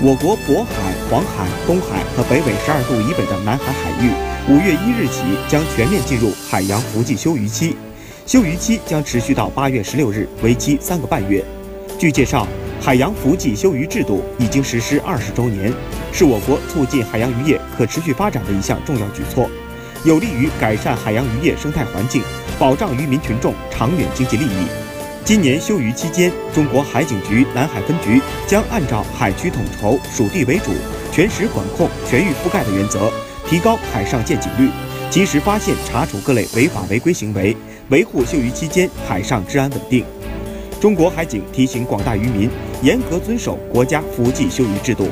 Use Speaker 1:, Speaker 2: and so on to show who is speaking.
Speaker 1: 我国渤海、黄海、东海和北纬十二度以北的南海海域，五月一日起将全面进入海洋伏季休渔期，休渔期将持续到八月十六日，为期三个半月。据介绍，海洋伏季休渔制度已经实施二十周年，是我国促进海洋渔业可持续发展的一项重要举措，有利于改善海洋渔业生态环境，保障渔民群众长远经济利益。今年休渔期间，中国海警局南海分局将按照海区统筹、属地为主、全时管控、全域覆盖的原则，提高海上见警率，及时发现查处各类违法违规行为，维护休渔期间海上治安稳定。中国海警提醒广大渔民，严格遵守国家伏季休渔制度。